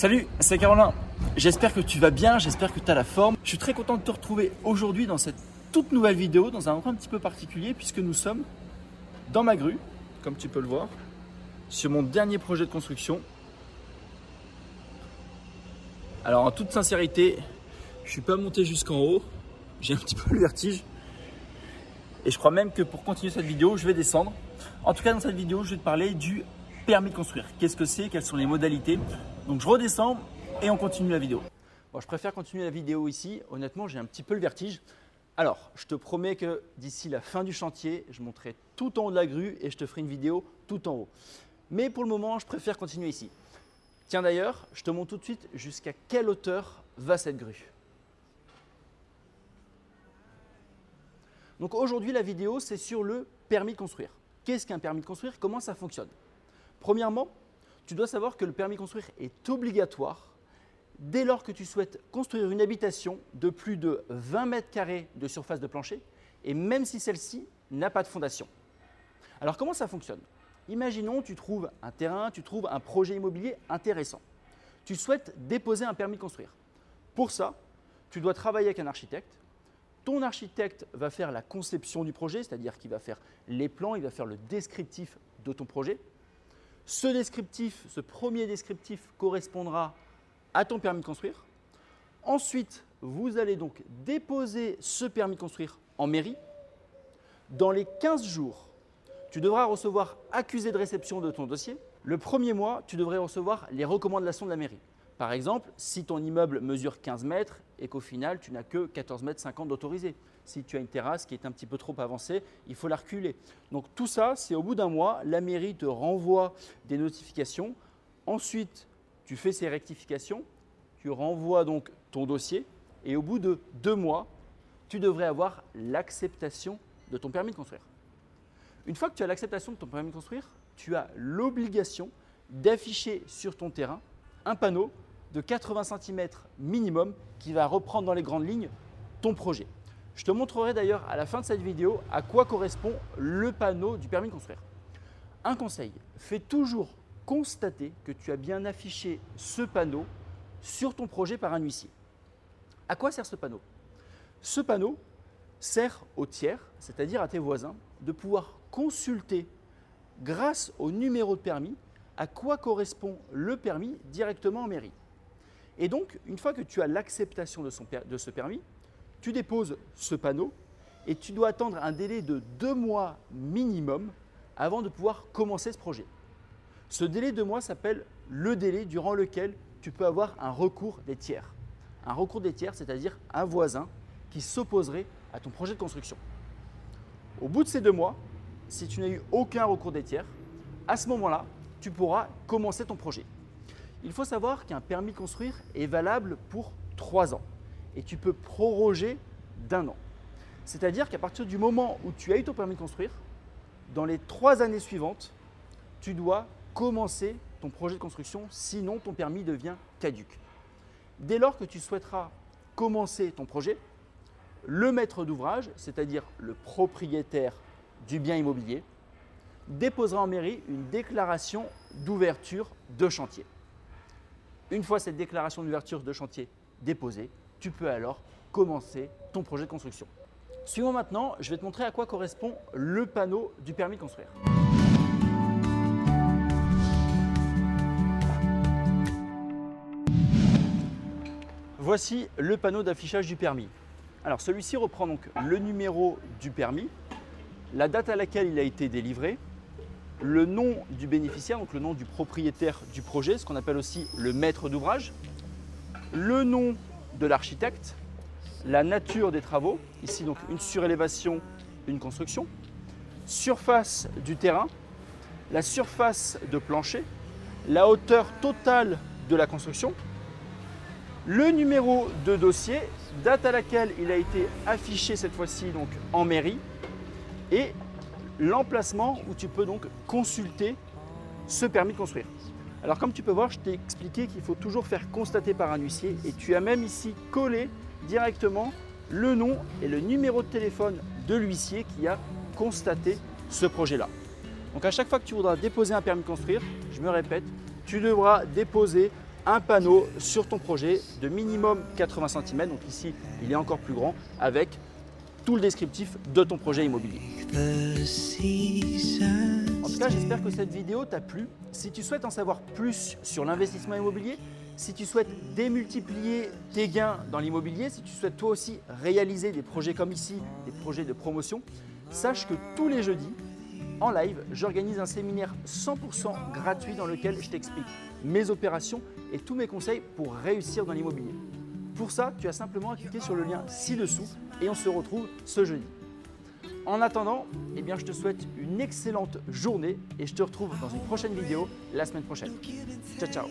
Salut, c'est Carolin. J'espère que tu vas bien, j'espère que tu as la forme. Je suis très content de te retrouver aujourd'hui dans cette toute nouvelle vidéo, dans un endroit un petit peu particulier, puisque nous sommes dans ma grue, comme tu peux le voir, sur mon dernier projet de construction. Alors en toute sincérité, je suis pas monté jusqu'en haut, j'ai un petit peu le vertige. Et je crois même que pour continuer cette vidéo, je vais descendre. En tout cas, dans cette vidéo, je vais te parler du permis de construire. Qu'est-ce que c'est? Quelles sont les modalités? Donc je redescends et on continue la vidéo. Bon, je préfère continuer la vidéo ici. Honnêtement, j'ai un petit peu le vertige. Alors, je te promets que d'ici la fin du chantier, je monterai tout en haut de la grue et je te ferai une vidéo tout en haut. Mais pour le moment, je préfère continuer ici. Tiens d'ailleurs, je te montre tout de suite jusqu'à quelle hauteur va cette grue. Donc aujourd'hui, la vidéo, c'est sur le permis de construire. Qu'est-ce qu'un permis de construire? Comment ça fonctionne? Premièrement, tu dois savoir que le permis de construire est obligatoire dès lors que tu souhaites construire une habitation de plus de 20 mètres carrés de surface de plancher et même si celle-ci n'a pas de fondation. Alors comment ça fonctionne? Imaginons tu trouves un terrain, tu trouves un projet immobilier intéressant. Tu souhaites déposer un permis de construire. Pour ça, tu dois travailler avec un architecte. Ton architecte va faire la conception du projet, c'est-à-dire qu'il va faire les plans, il va faire le descriptif de ton projet. Ce premier descriptif correspondra à ton permis de construire. Ensuite, vous allez donc déposer ce permis de construire en mairie. Dans les 15 jours, tu devras recevoir accusé de réception de ton dossier. Le premier mois, tu devrais recevoir les recommandations de la mairie. Par exemple, si ton immeuble mesure 15 mètres et qu'au final, tu n'as que 14 mètres 50 d'autorisé. Si tu as une terrasse qui est un petit peu trop avancée, il faut la reculer. Donc tout ça, c'est au bout d'un mois, la mairie te renvoie des notifications. Ensuite, tu fais ces rectifications, tu renvoies donc ton dossier et au bout de deux mois, tu devrais avoir l'acceptation de ton permis de construire. Une fois que tu as l'acceptation de ton permis de construire, tu as l'obligation d'afficher sur ton terrain un panneau de 80 cm minimum qui va reprendre dans les grandes lignes ton projet. Je te montrerai d'ailleurs à la fin de cette vidéo à quoi correspond le panneau du permis de construire. Un conseil, fais toujours constater que tu as bien affiché ce panneau sur ton projet par un huissier. À quoi sert ce panneau? Ce panneau sert aux tiers, c'est-à-dire à tes voisins, de pouvoir consulter grâce au numéro de permis à quoi correspond le permis directement en mairie. Et donc, une fois que tu as l'acceptation de, ce permis, tu déposes ce panneau et tu dois attendre un délai de deux mois minimum avant de pouvoir commencer ce projet. Ce délai de mois s'appelle le délai durant lequel tu peux avoir un recours des tiers. Un recours des tiers, c'est-à-dire un voisin qui s'opposerait à ton projet de construction. Au bout de ces deux mois, si tu n'as eu aucun recours des tiers, à ce moment-là, tu pourras commencer ton projet. Il faut savoir qu'un permis de construire est valable pour trois ans et tu peux proroger d'un an. C'est-à-dire qu'à partir du moment où tu as eu ton permis de construire, dans les trois années suivantes, tu dois commencer ton projet de construction, sinon ton permis devient caduque. Dès lors que tu souhaiteras commencer ton projet, le maître d'ouvrage, c'est-à-dire le propriétaire du bien immobilier, déposera en mairie une déclaration d'ouverture de chantier. Une fois cette déclaration d'ouverture de chantier déposée, tu peux alors commencer ton projet de construction. Suivons maintenant, je vais te montrer à quoi correspond le panneau du permis de construire. Voici le panneau d'affichage du permis. Alors celui-ci reprend donc le numéro du permis, la date à laquelle il a été délivré, le nom du bénéficiaire, donc le nom du propriétaire du projet, ce qu'on appelle aussi le maître d'ouvrage, le nom de l'architecte, la nature des travaux, ici donc une surélévation, une construction, surface du terrain, la surface de plancher, la hauteur totale de la construction, le numéro de dossier, date à laquelle il a été affiché cette fois-ci donc en mairie et l'emplacement où tu peux donc consulter ce permis de construire. Alors comme tu peux voir, je t'ai expliqué qu'il faut toujours faire constater par un huissier et tu as même ici collé directement le nom et le numéro de téléphone de l'huissier qui a constaté ce projet-là. Donc à chaque fois que tu voudras déposer un permis de construire, je me répète, tu devras déposer un panneau sur ton projet de minimum 80 cm, donc ici il est encore plus grand, avec le descriptif de ton projet immobilier. En tout cas, j'espère que cette vidéo t'a plu. Si tu souhaites en savoir plus sur l'investissement immobilier, si tu souhaites démultiplier tes gains dans l'immobilier, si tu souhaites toi aussi réaliser des projets comme ici, des projets de promotion, sache que tous les jeudis, en live, j'organise un séminaire 100% gratuit dans lequel je t'explique mes opérations et tous mes conseils pour réussir dans l'immobilier. Pour ça, tu as simplement à cliquer sur le lien ci-dessous et on se retrouve ce jeudi. En attendant, eh bien, je te souhaite une excellente journée et je te retrouve dans une prochaine vidéo la semaine prochaine. Ciao, ciao